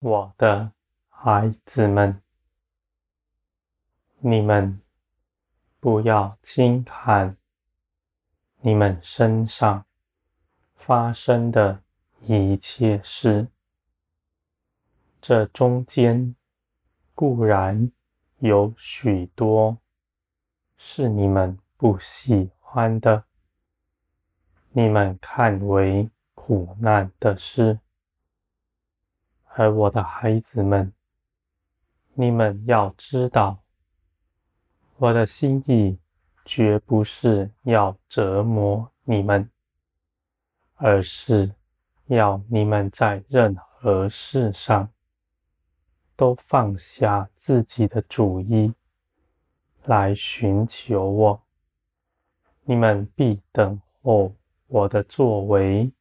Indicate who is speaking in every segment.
Speaker 1: 我的孩子们，你们不要轻看你们身上发生的一切事。这中间固然有许多是你们不喜欢的，你们看为苦难的事。而我的孩子们，你们要知道，我的心意绝不是要折磨你们，而是要你们在任何事上都放下自己的主意，来寻求我。你们必等候我的作为，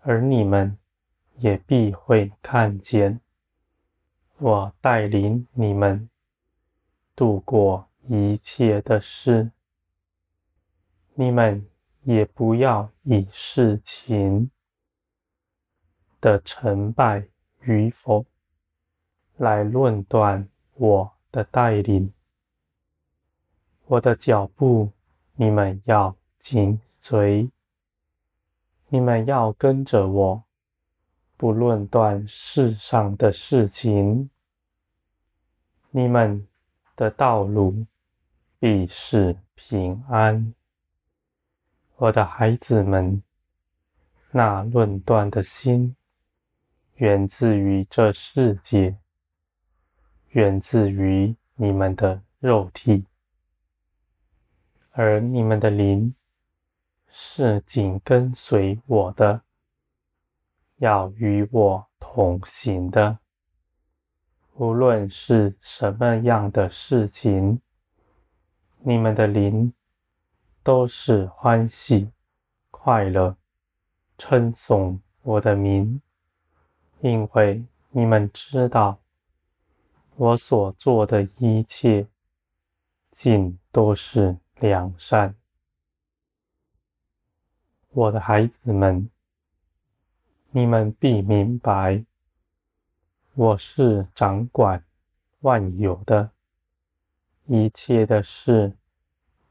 Speaker 1: 而你们。也必会看见我带领你们度过一切的事。你们也不要以事情的成败与否来论断我的带领。我的脚步，你们要紧随，你们要跟着我。不论断世上的事情，你们的道路必是平安。我的孩子们，那论断的心，源自于这世界，源自于你们的肉体，而你们的灵是紧跟随我的。要与我同行的，无论是什么样的事情，你们的灵都是欢喜、快乐、称颂我的名，因为你们知道我所做的一切，尽都是良善。我的孩子们。你们必明白，我是掌管万有的，一切的事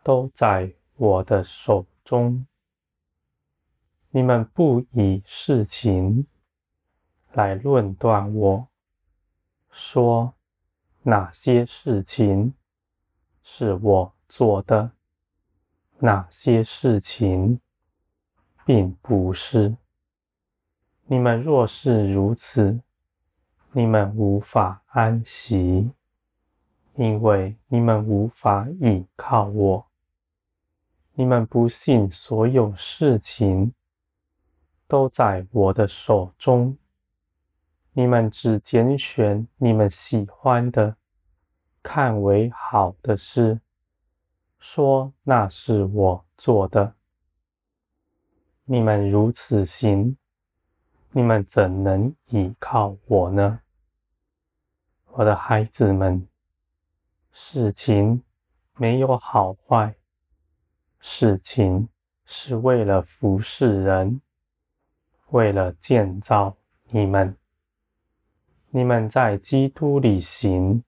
Speaker 1: 都在我的手中。你们不以事情来论断我，说哪些事情是我做的，哪些事情并不是。你们若是如此，你们无法安息，因为你们无法倚靠我。你们不信所有事情都在我的手中，你们只拣选你们喜欢的、看为好的事，说那是我做的。你们如此行。你们怎能倚靠我呢？我的孩子们，事情没有好坏，事情是为了服侍人，为了建造你们。你们在基督里行，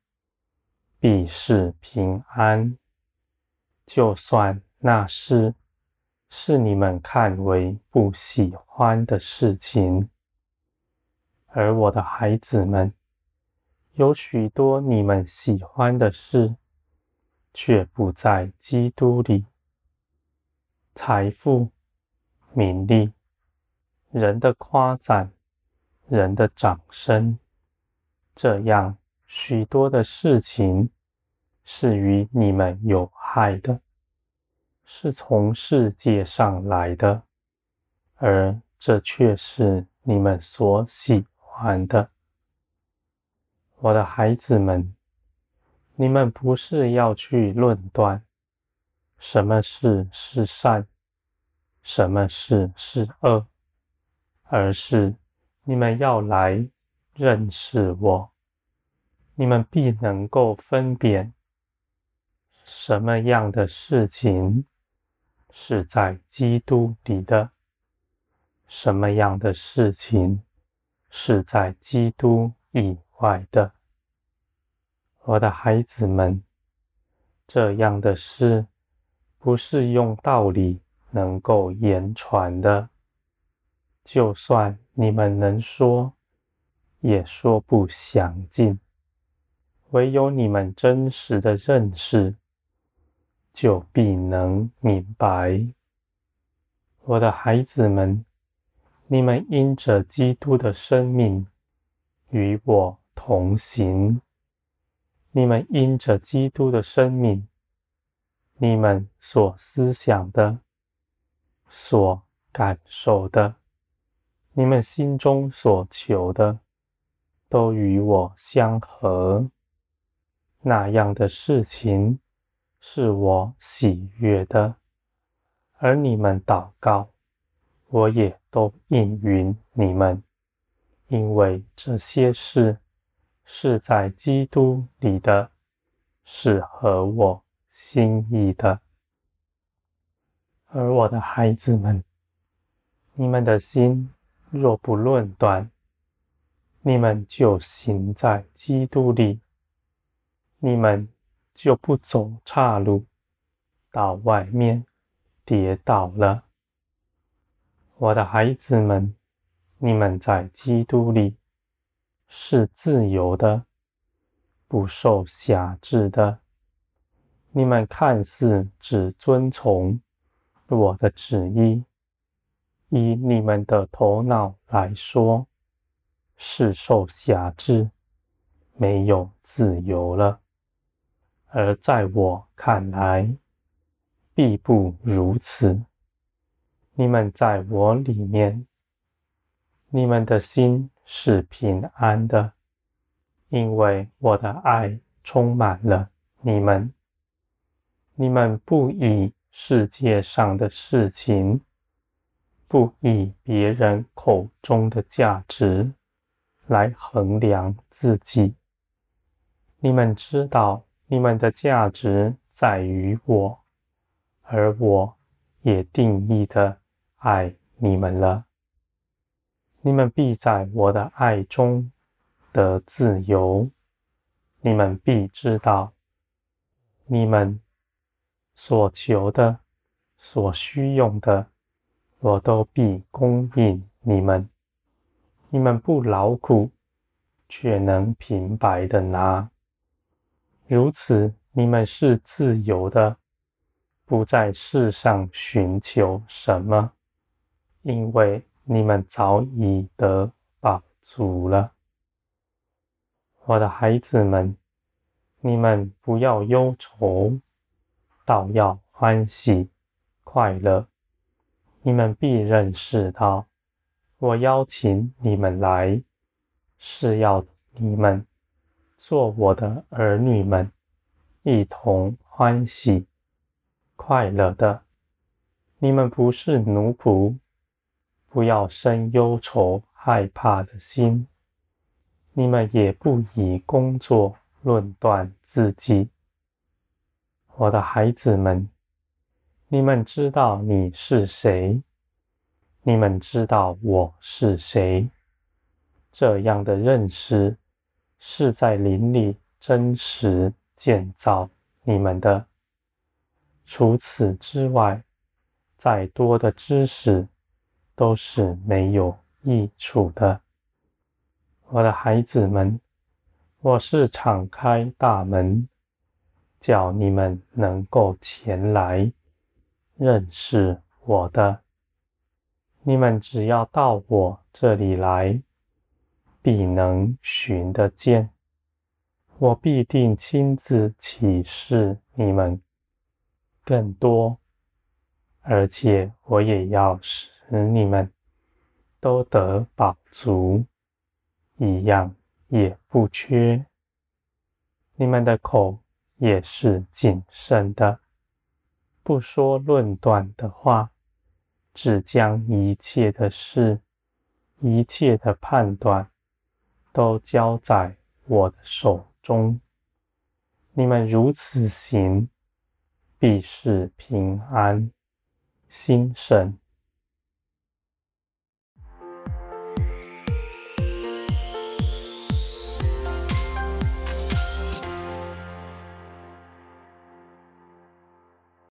Speaker 1: 必是平安。就算那是是你们看为不喜欢的事情。而我的孩子们，有许多你们喜欢的事，却不在基督里。财富、名利、人的夸赞、人的掌声，这样许多的事情，是与你们有害的，是从世界上来的，而这却是你们所喜的，我的孩子们，你们不是要去论断什么事是善，什么事是恶，而是你们要来认识我，你们必能够分辨什么样的事情是在基督里的，什么样的事情。是在基督以外的。我的孩子们，这样的事不是用道理能够言传的。就算你们能说，也说不详尽。唯有你们真实的认识，就必能明白。我的孩子们，你们因着基督的生命与我同行。你们因着基督的生命，你们所思想的、所感受的、你们心中所求的，都与我相合。那样的事情是我喜悦的，而你们祷告，我也都应允你们，因为这些事是在基督里的，是合我心意的。而我的孩子们，你们的心若不论断，你们就行在基督里。你们就不走岔路，到外面跌倒了。我的孩子们，你们在基督里是自由的，不受辖制的。你们看似只遵从我的旨意，以你们的头脑来说，是受辖制，没有自由了。而在我看来，必不如此。你们在我里面，你们的心是平安的，因为我的爱充满了你们。你们不以世界上的事情，不以别人口中的价值来衡量自己。你们知道。你们的价值在于我，而我也定义的爱你们了。你们必在我的爱中得自由。你们必知道，你们所求的、所需用的，我都必供应你们。你们不劳苦，却能平白的拿。如此，你们是自由的，不在世上寻求什么，因为你们早已得饱足了。我的孩子们，你们不要忧愁，倒要欢喜快乐。你们必认识到，我邀请你们来，是要你们。做我的儿女们，一同欢喜快乐的。你们不是奴仆，不要生忧愁害怕的心。你们也不以工作论断自己。我的孩子们，你们知道你是谁，你们知道我是谁。这样的认识。是在林里真实建造你们的。除此之外，再多的知识都是没有益处的。我的孩子们，我是敞开大门，叫你们能够前来认识我的。你们只要到我这里来。必能寻得见，我必定亲自启示你们更多，而且我也要使你们都得饱足，一样也不缺。你们的口也是谨慎的，不说论断的话，只将一切的事、一切的判断。都交在我的手中。你们如此行，必是平安，心神